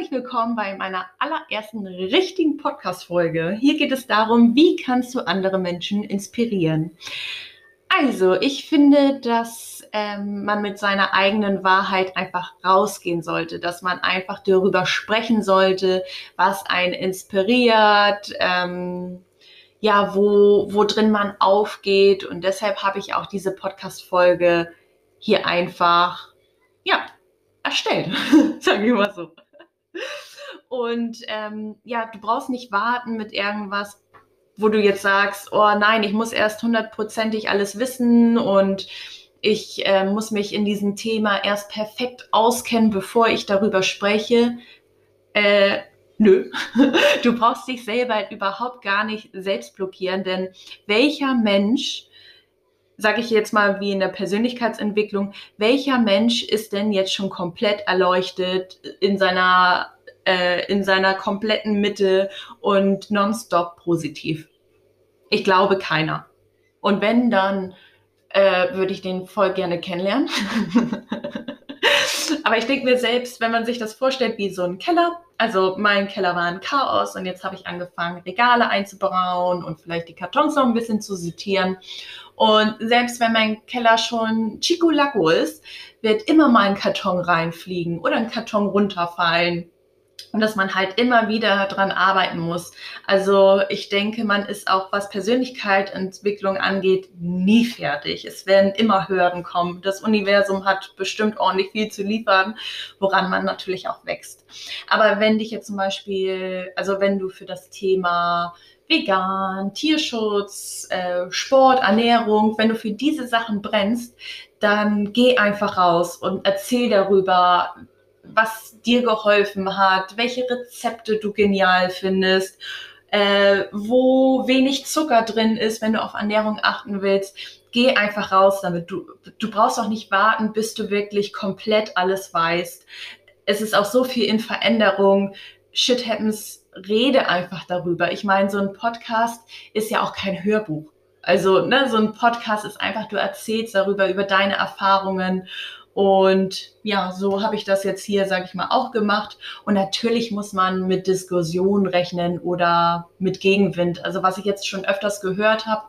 herzlich willkommen bei meiner allerersten richtigen Podcast-Folge. Hier geht es darum, wie kannst du andere Menschen inspirieren. Also, ich finde, dass ähm, man mit seiner eigenen Wahrheit einfach rausgehen sollte, dass man einfach darüber sprechen sollte, was einen inspiriert, ähm, ja, wo, wo drin man aufgeht. Und deshalb habe ich auch diese Podcast-Folge hier einfach, ja, erstellt, sagen wir mal so. Und ähm, ja, du brauchst nicht warten mit irgendwas, wo du jetzt sagst, oh nein, ich muss erst hundertprozentig alles wissen und ich äh, muss mich in diesem Thema erst perfekt auskennen, bevor ich darüber spreche. Äh, nö, du brauchst dich selber überhaupt gar nicht selbst blockieren, denn welcher Mensch sage ich jetzt mal wie in der Persönlichkeitsentwicklung, welcher Mensch ist denn jetzt schon komplett erleuchtet in seiner, äh, in seiner kompletten Mitte und nonstop positiv? Ich glaube keiner. Und wenn, dann äh, würde ich den voll gerne kennenlernen. Aber ich denke mir selbst, wenn man sich das vorstellt wie so ein Keller, also mein Keller war ein Chaos und jetzt habe ich angefangen, Regale einzubauen und vielleicht die Kartons noch ein bisschen zu sortieren. Und selbst wenn mein Keller schon Chico Lago ist, wird immer mal ein Karton reinfliegen oder ein Karton runterfallen und dass man halt immer wieder dran arbeiten muss. Also ich denke, man ist auch, was Persönlichkeitsentwicklung angeht, nie fertig. Es werden immer Hürden kommen. Das Universum hat bestimmt ordentlich viel zu liefern, woran man natürlich auch wächst. Aber wenn dich jetzt zum Beispiel, also wenn du für das Thema vegan, Tierschutz, äh, Sport, Ernährung, wenn du für diese Sachen brennst, dann geh einfach raus und erzähl darüber, was dir geholfen hat, welche Rezepte du genial findest, äh, wo wenig Zucker drin ist, wenn du auf Ernährung achten willst. Geh einfach raus damit. Du, du brauchst auch nicht warten, bis du wirklich komplett alles weißt. Es ist auch so viel in Veränderung. Shit happens, rede einfach darüber. Ich meine, so ein Podcast ist ja auch kein Hörbuch. Also, ne, so ein Podcast ist einfach, du erzählst darüber, über deine Erfahrungen und ja, so habe ich das jetzt hier, sage ich mal, auch gemacht. Und natürlich muss man mit Diskussionen rechnen oder mit Gegenwind. Also was ich jetzt schon öfters gehört habe,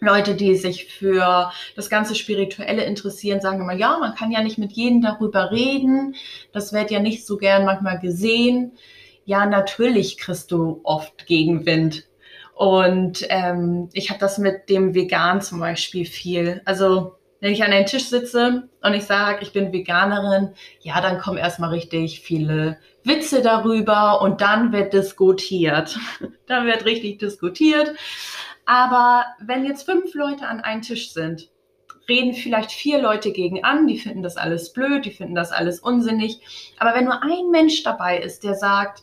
Leute, die sich für das ganze Spirituelle interessieren, sagen immer, ja, man kann ja nicht mit jedem darüber reden. Das wird ja nicht so gern manchmal gesehen. Ja, natürlich kriegst du oft Gegenwind. Und ähm, ich habe das mit dem Vegan zum Beispiel viel. Also wenn ich an einen Tisch sitze und ich sage, ich bin Veganerin, ja, dann kommen erstmal richtig viele Witze darüber und dann wird diskutiert. dann wird richtig diskutiert. Aber wenn jetzt fünf Leute an einem Tisch sind, reden vielleicht vier Leute gegen an, die finden das alles blöd, die finden das alles unsinnig. Aber wenn nur ein Mensch dabei ist, der sagt,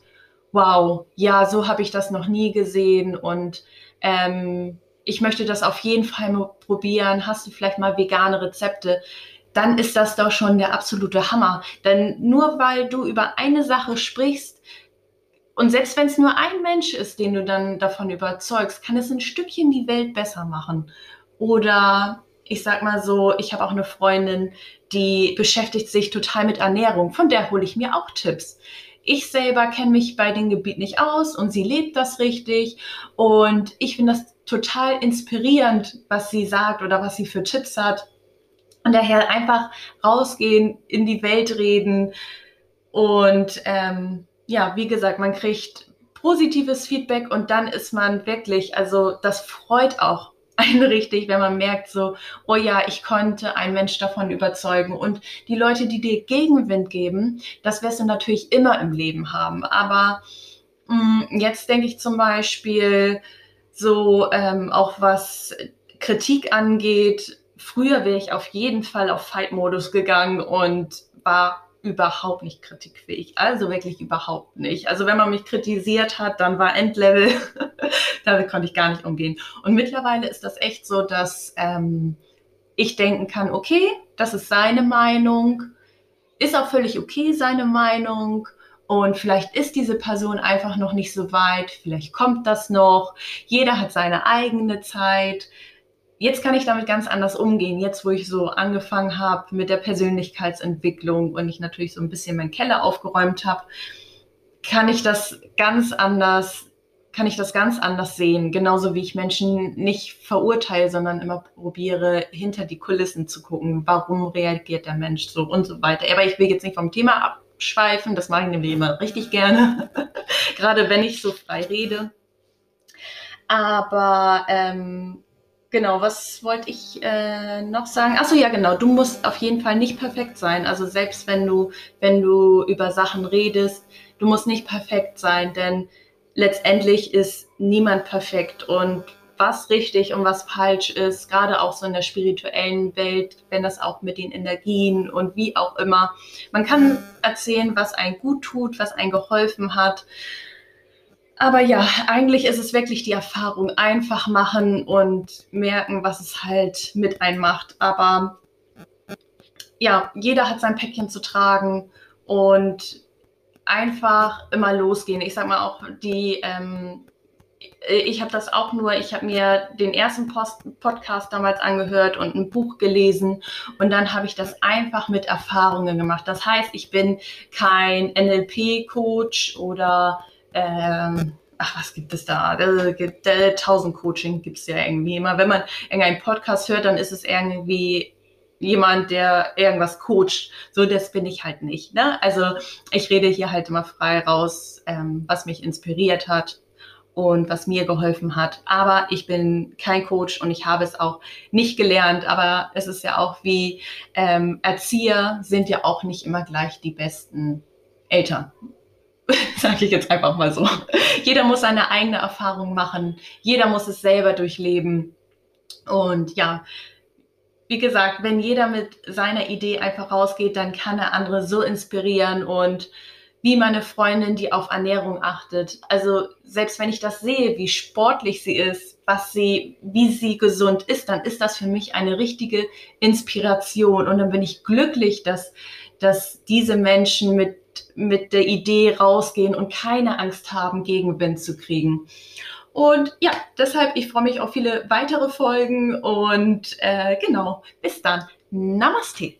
wow, ja, so habe ich das noch nie gesehen und ähm, ich möchte das auf jeden Fall mal probieren, hast du vielleicht mal vegane Rezepte, dann ist das doch schon der absolute Hammer. Denn nur weil du über eine Sache sprichst, und selbst wenn es nur ein Mensch ist, den du dann davon überzeugst, kann es ein Stückchen die Welt besser machen. Oder ich sag mal so, ich habe auch eine Freundin, die beschäftigt sich total mit Ernährung. Von der hole ich mir auch Tipps. Ich selber kenne mich bei dem Gebiet nicht aus und sie lebt das richtig. Und ich finde das total inspirierend, was sie sagt oder was sie für Tipps hat. Und daher einfach rausgehen, in die Welt reden. Und ähm, ja, wie gesagt, man kriegt positives Feedback und dann ist man wirklich, also das freut auch einen richtig, wenn man merkt so, oh ja, ich konnte einen Mensch davon überzeugen. Und die Leute, die dir Gegenwind geben, das wirst du natürlich immer im Leben haben. Aber mh, mm, jetzt denke ich zum Beispiel, so ähm, auch was Kritik angeht. Früher wäre ich auf jeden Fall auf Fight-Modus gegangen und war überhaupt nicht kritikfähig. Also wirklich überhaupt nicht. Also wenn man mich kritisiert hat, dann war Endlevel. Damit konnte ich gar nicht umgehen. Und mittlerweile ist das echt so, dass ähm, ich denken kann, okay, das ist seine Meinung. Ist auch völlig okay, seine Meinung. Und vielleicht ist diese Person einfach noch nicht so weit, vielleicht kommt das noch. Jeder hat seine eigene Zeit. Jetzt kann ich damit ganz anders umgehen. Jetzt, wo ich so angefangen habe mit der Persönlichkeitsentwicklung und ich natürlich so ein bisschen meinen Keller aufgeräumt habe, kann ich das ganz anders kann ich das ganz anders sehen, genauso wie ich Menschen nicht verurteile, sondern immer probiere, hinter die Kulissen zu gucken, warum reagiert der Mensch so und so weiter. Aber ich will jetzt nicht vom Thema abschweifen, das mache ich nämlich immer richtig gerne, gerade wenn ich so frei rede. Aber ähm, genau, was wollte ich äh, noch sagen? Achso, ja, genau. Du musst auf jeden Fall nicht perfekt sein. Also selbst wenn du, wenn du über Sachen redest, du musst nicht perfekt sein, denn letztendlich ist niemand perfekt und was richtig und was falsch ist, gerade auch so in der spirituellen Welt, wenn das auch mit den Energien und wie auch immer. Man kann erzählen, was einen gut tut, was einen geholfen hat. Aber ja, eigentlich ist es wirklich die Erfahrung einfach machen und merken, was es halt mit einem macht. Aber ja, jeder hat sein Päckchen zu tragen und einfach immer losgehen. Ich sag mal auch die, ähm, ich habe das auch nur, ich habe mir den ersten Post Podcast damals angehört und ein Buch gelesen und dann habe ich das einfach mit Erfahrungen gemacht. Das heißt, ich bin kein NLP-Coach oder ähm, ach, was gibt es da? Tausend Coaching gibt es ja irgendwie immer. Wenn man irgendeinen Podcast hört, dann ist es irgendwie jemand, der irgendwas coacht. So, das bin ich halt nicht. Ne? Also ich rede hier halt immer frei raus, ähm, was mich inspiriert hat und was mir geholfen hat. Aber ich bin kein Coach und ich habe es auch nicht gelernt. Aber es ist ja auch wie ähm, Erzieher sind ja auch nicht immer gleich die besten Eltern. Sage ich jetzt einfach mal so. Jeder muss seine eigene Erfahrung machen. Jeder muss es selber durchleben. Und ja, wie gesagt, wenn jeder mit seiner Idee einfach rausgeht, dann kann er andere so inspirieren und wie meine Freundin, die auf Ernährung achtet. Also selbst wenn ich das sehe, wie sportlich sie ist, was sie, wie sie gesund ist, dann ist das für mich eine richtige Inspiration und dann bin ich glücklich, dass, dass diese Menschen mit, der Idee rausgehen und keine Angst haben, Gegenwind zu kriegen. Und ja, deshalb, ich freue mich auf viele weitere Folgen und äh, genau, bis dann. Namaste.